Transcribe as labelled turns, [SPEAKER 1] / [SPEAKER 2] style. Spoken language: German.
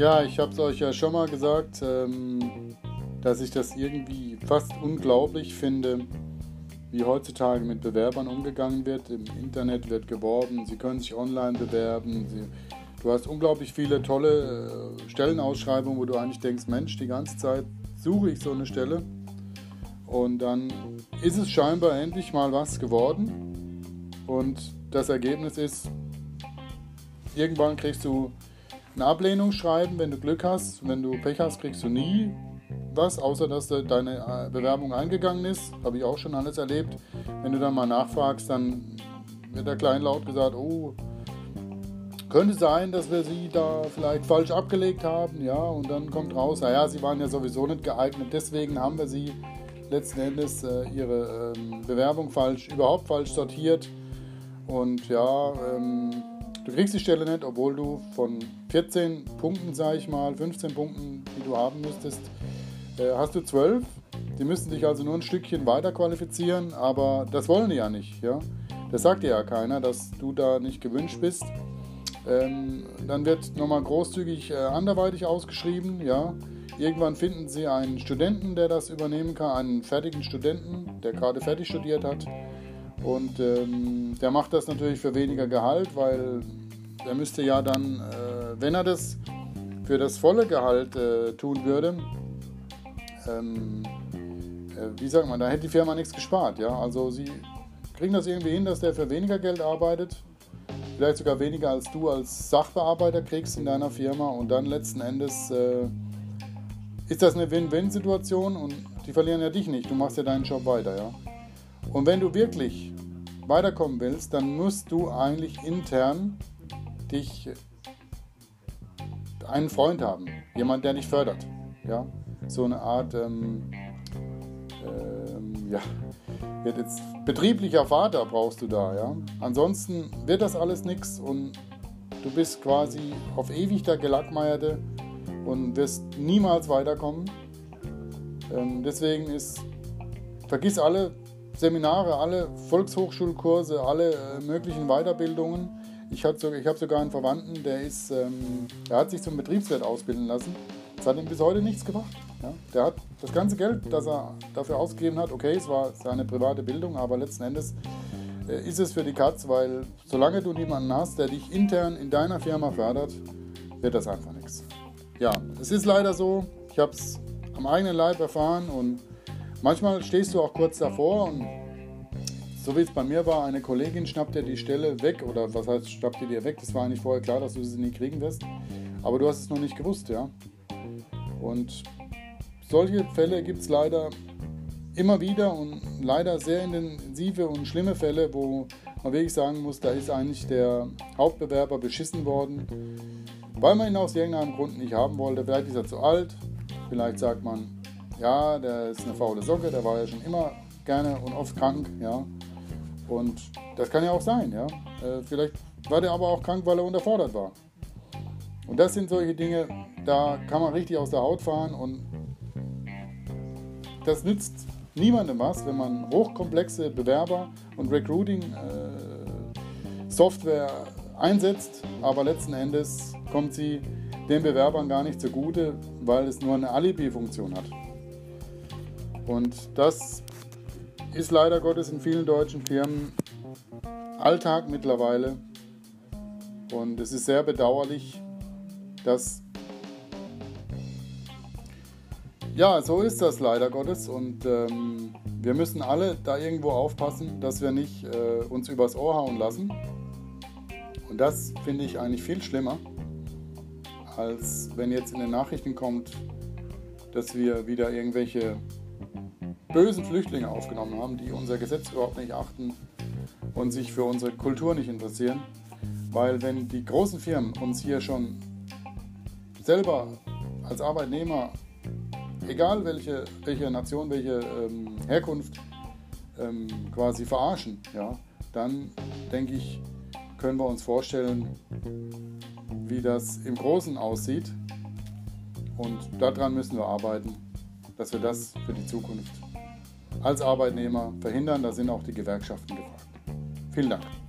[SPEAKER 1] Ja, ich habe es euch ja schon mal gesagt, ähm, dass ich das irgendwie fast unglaublich finde, wie heutzutage mit Bewerbern umgegangen wird. Im Internet wird geworben, sie können sich online bewerben. Sie, du hast unglaublich viele tolle äh, Stellenausschreibungen, wo du eigentlich denkst, Mensch, die ganze Zeit suche ich so eine Stelle. Und dann ist es scheinbar endlich mal was geworden. Und das Ergebnis ist, irgendwann kriegst du eine Ablehnung schreiben, wenn du Glück hast. Wenn du Pech hast, kriegst du nie was, außer dass deine äh, Bewerbung eingegangen ist. Habe ich auch schon alles erlebt. Wenn du dann mal nachfragst, dann wird da kleinlaut gesagt, oh, könnte sein, dass wir sie da vielleicht falsch abgelegt haben, ja, und dann kommt raus, naja, sie waren ja sowieso nicht geeignet, deswegen haben wir sie letzten Endes äh, ihre ähm, Bewerbung falsch, überhaupt falsch sortiert. Und ja, ähm, Du kriegst die Stelle nicht, obwohl du von 14 Punkten, sage ich mal, 15 Punkten, die du haben müsstest, äh, hast du 12. Die müssen dich also nur ein Stückchen weiter qualifizieren, aber das wollen die ja nicht. Ja? Das sagt dir ja keiner, dass du da nicht gewünscht bist. Ähm, dann wird nochmal großzügig äh, anderweitig ausgeschrieben. Ja? Irgendwann finden sie einen Studenten, der das übernehmen kann, einen fertigen Studenten, der gerade fertig studiert hat und ähm, der macht das natürlich für weniger Gehalt, weil der müsste ja dann, äh, wenn er das für das volle Gehalt äh, tun würde, ähm, äh, wie sagt man, da hätte die Firma nichts gespart. Ja? Also sie kriegen das irgendwie hin, dass der für weniger Geld arbeitet, vielleicht sogar weniger als du als Sachbearbeiter kriegst in deiner Firma und dann letzten Endes äh, ist das eine Win-Win-Situation und die verlieren ja dich nicht, du machst ja deinen Job weiter. Ja? Und wenn du wirklich weiterkommen willst, dann musst du eigentlich intern dich einen Freund haben, jemand, der dich fördert. Ja? So eine Art, ähm, ähm, ja, wird jetzt betrieblicher Vater brauchst du da. Ja? Ansonsten wird das alles nichts und du bist quasi auf ewig der Gelackmeierte und wirst niemals weiterkommen. Ähm, deswegen ist, vergiss alle Seminare, alle Volkshochschulkurse, alle äh, möglichen Weiterbildungen. Ich habe sogar, hab sogar einen Verwandten, der, ist, ähm, der hat sich zum Betriebswirt ausbilden lassen. Das hat ihm bis heute nichts gebracht. Ja? Der hat das ganze Geld, das er dafür ausgegeben hat, okay, es war seine private Bildung, aber letzten Endes äh, ist es für die Katz, weil solange du niemanden hast, der dich intern in deiner Firma fördert, wird das einfach nichts. Ja, es ist leider so. Ich habe es am eigenen Leib erfahren und Manchmal stehst du auch kurz davor und so wie es bei mir war, eine Kollegin schnappt dir die Stelle weg oder was heißt schnappt dir die weg? Das war eigentlich vorher klar, dass du sie nie kriegen wirst, aber du hast es noch nicht gewusst, ja. Und solche Fälle gibt es leider immer wieder und leider sehr intensive und schlimme Fälle, wo man wirklich sagen muss, da ist eigentlich der Hauptbewerber beschissen worden, weil man ihn aus irgendeinem Grund nicht haben wollte. Vielleicht ist er zu alt, vielleicht sagt man, ja, der ist eine faule Socke, der war ja schon immer gerne und oft krank, ja. Und das kann ja auch sein, ja. Äh, vielleicht war der aber auch krank, weil er unterfordert war. Und das sind solche Dinge, da kann man richtig aus der Haut fahren und das nützt niemandem was, wenn man hochkomplexe Bewerber und Recruiting-Software äh, einsetzt, aber letzten Endes kommt sie den Bewerbern gar nicht zugute, weil es nur eine Alibi-Funktion hat. Und das ist leider Gottes in vielen deutschen Firmen Alltag mittlerweile. Und es ist sehr bedauerlich, dass ja, so ist das leider Gottes. Und ähm, wir müssen alle da irgendwo aufpassen, dass wir nicht äh, uns übers Ohr hauen lassen. Und das finde ich eigentlich viel schlimmer, als wenn jetzt in den Nachrichten kommt, dass wir wieder irgendwelche bösen Flüchtlinge aufgenommen haben, die unser Gesetz überhaupt nicht achten und sich für unsere Kultur nicht interessieren. Weil wenn die großen Firmen uns hier schon selber als Arbeitnehmer, egal welche, welche Nation, welche ähm, Herkunft, ähm, quasi verarschen, ja, dann denke ich, können wir uns vorstellen, wie das im Großen aussieht. Und daran müssen wir arbeiten, dass wir das für die Zukunft als Arbeitnehmer verhindern. Da sind auch die Gewerkschaften gefragt. Vielen Dank.